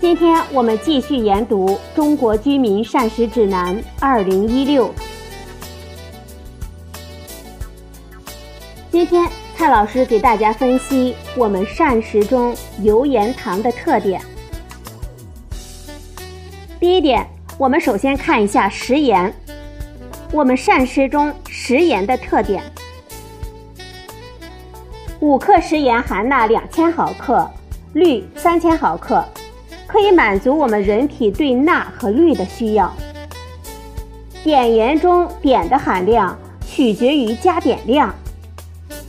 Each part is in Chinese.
今天我们继续研读《中国居民膳食指南（二零一六）》。今天蔡老师给大家分析我们膳食中油盐糖的特点。第一点，我们首先看一下食盐。我们膳食中食盐的特点：五克食盐含钠两千毫克，氯三千毫克，可以满足我们人体对钠和氯的需要。碘盐中碘的含量取决于加碘量。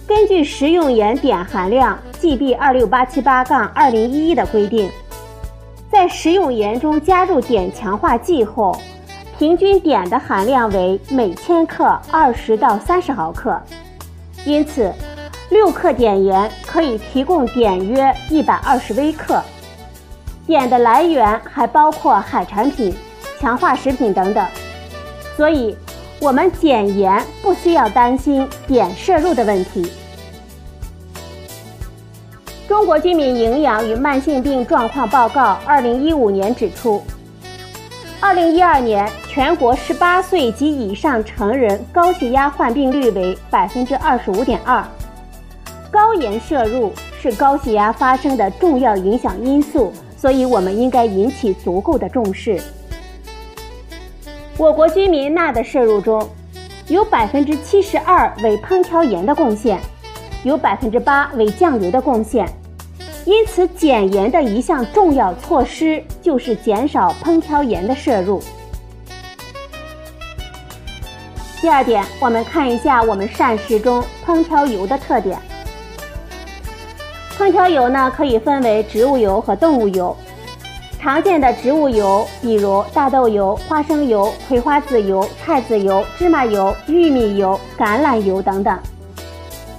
根据食用盐碘含量 GB 二六八七八杠二零一一的规定，在食用盐中加入碘强化剂后。平均碘的含量为每千克二十到三十毫克，因此六克碘盐可以提供碘约一百二十微克。碘的来源还包括海产品、强化食品等等，所以我们减盐不需要担心碘摄入的问题。中国居民营养与慢性病状况报告二零一五年指出。二零一二年，全国十八岁及以上成人高血压患病率为百分之二十五点二。高盐摄入是高血压发生的重要影响因素，所以我们应该引起足够的重视。我国居民钠的摄入中，有百分之七十二为烹调盐的贡献，有百分之八为酱油的贡献。因此，减盐的一项重要措施就是减少烹调盐的摄入。第二点，我们看一下我们膳食中烹调油的特点。烹调油呢，可以分为植物油和动物油。常见的植物油，比如大豆油、花生油、葵花籽油、菜籽油、芝麻油、玉米油、橄榄油等等。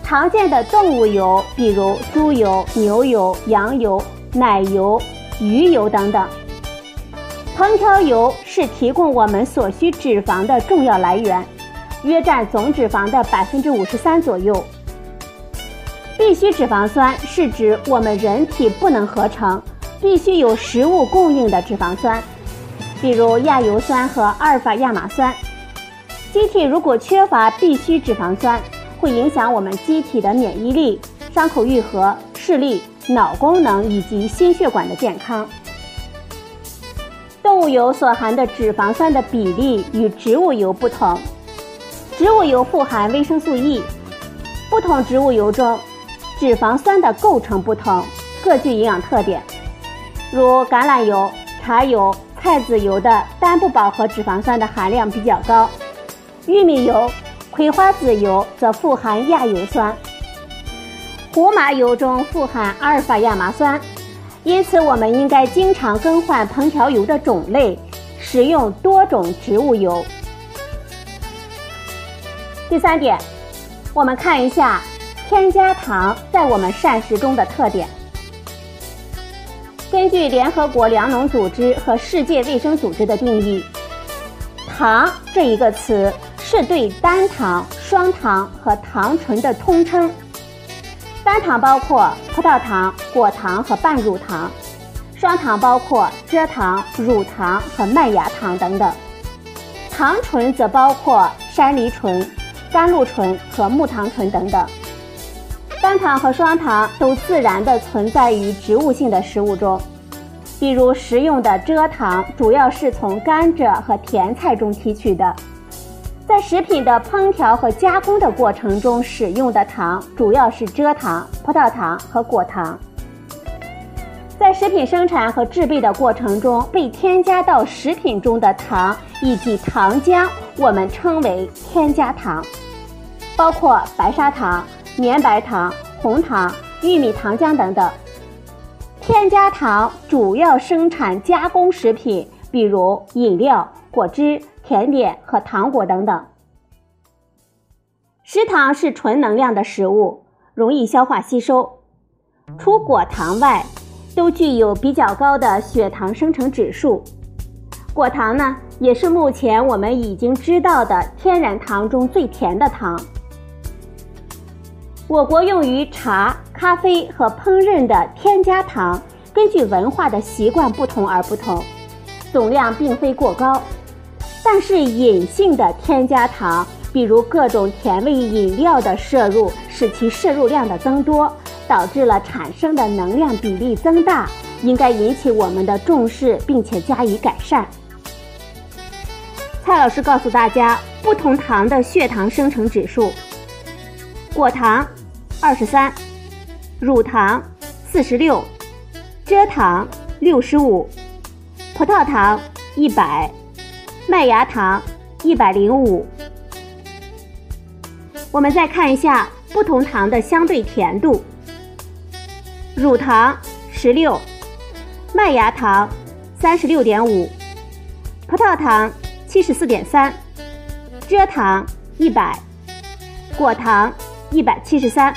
常见的动物油，比如猪油、牛油、羊油、奶油、鱼油等等。烹调油是提供我们所需脂肪的重要来源，约占总脂肪的百分之五十三左右。必需脂肪酸是指我们人体不能合成、必须有食物供应的脂肪酸，比如亚油酸和阿尔法亚麻酸。机体如果缺乏必需脂肪酸，会影响我们机体的免疫力、伤口愈合、视力、脑功能以及心血管的健康。动物油所含的脂肪酸的比例与植物油不同，植物油富含维生素 E，不同植物油中脂肪酸的构成不同，各具营养特点。如橄榄油、茶油、菜籽油的单不饱和脂肪酸的含量比较高，玉米油。葵花籽油则富含亚油酸，胡麻油中富含阿尔法亚麻酸，因此我们应该经常更换烹调油的种类，使用多种植物油。第三点，我们看一下添加糖在我们膳食中的特点。根据联合国粮农组织和世界卫生组织的定义，糖这一个词。是对单糖、双糖和糖醇的通称。单糖包括葡萄糖、果糖和半乳糖；双糖包括蔗糖、乳糖和麦芽糖等等。糖醇则包括山梨醇、甘露醇和木糖醇等等。单糖和双糖都自然地存在于植物性的食物中，比如食用的蔗糖主要是从甘蔗和甜菜中提取的。在食品的烹调和加工的过程中使用的糖主要是蔗糖、葡萄糖和果糖。在食品生产和制备的过程中被添加到食品中的糖以及糖浆，我们称为添加糖，包括白砂糖、绵白糖、红糖、玉米糖浆等等。添加糖主要生产加工食品，比如饮料、果汁、甜点和糖果等等。食糖是纯能量的食物，容易消化吸收。除果糖外，都具有比较高的血糖生成指数。果糖呢，也是目前我们已经知道的天然糖中最甜的糖。我国用于茶、咖啡和烹饪的添加糖，根据文化的习惯不同而不同，总量并非过高。但是隐性的添加糖，比如各种甜味饮料的摄入，使其摄入量的增多，导致了产生的能量比例增大，应该引起我们的重视，并且加以改善。蔡老师告诉大家，不同糖的血糖生成指数：果糖。二十三，乳糖四十六，蔗糖六十五，葡萄糖一百，麦芽糖一百零五。我们再看一下不同糖的相对甜度：乳糖十六，麦芽糖三十六点五，葡萄糖七十四点三，蔗糖一百，果糖一百七十三。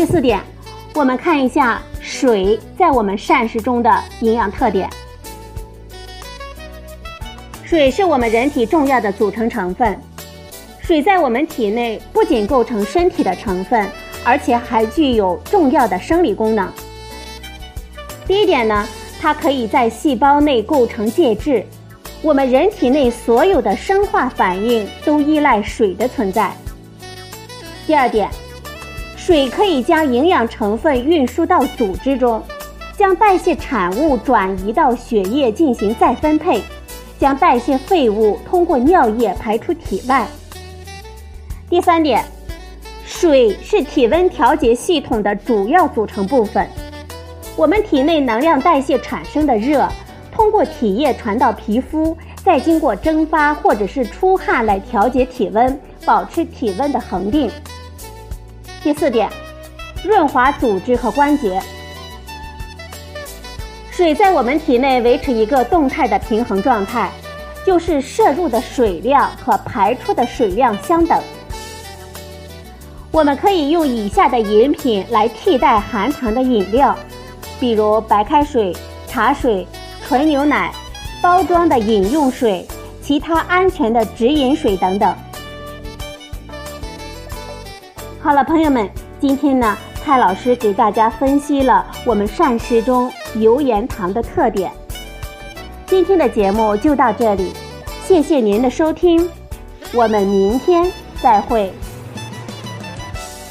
第四点，我们看一下水在我们膳食中的营养特点。水是我们人体重要的组成成分。水在我们体内不仅构成身体的成分，而且还具有重要的生理功能。第一点呢，它可以在细胞内构成介质。我们人体内所有的生化反应都依赖水的存在。第二点。水可以将营养成分运输到组织中，将代谢产物转移到血液进行再分配，将代谢废物通过尿液排出体外。第三点，水是体温调节系统的主要组成部分。我们体内能量代谢产生的热，通过体液传到皮肤，再经过蒸发或者是出汗来调节体温，保持体温的恒定。第四点，润滑组织和关节。水在我们体内维持一个动态的平衡状态，就是摄入的水量和排出的水量相等。我们可以用以下的饮品来替代含糖的饮料，比如白开水、茶水、纯牛奶、包装的饮用水、其他安全的直饮水等等。好了，朋友们，今天呢，蔡老师给大家分析了我们膳食中油盐糖的特点。今天的节目就到这里，谢谢您的收听，我们明天再会。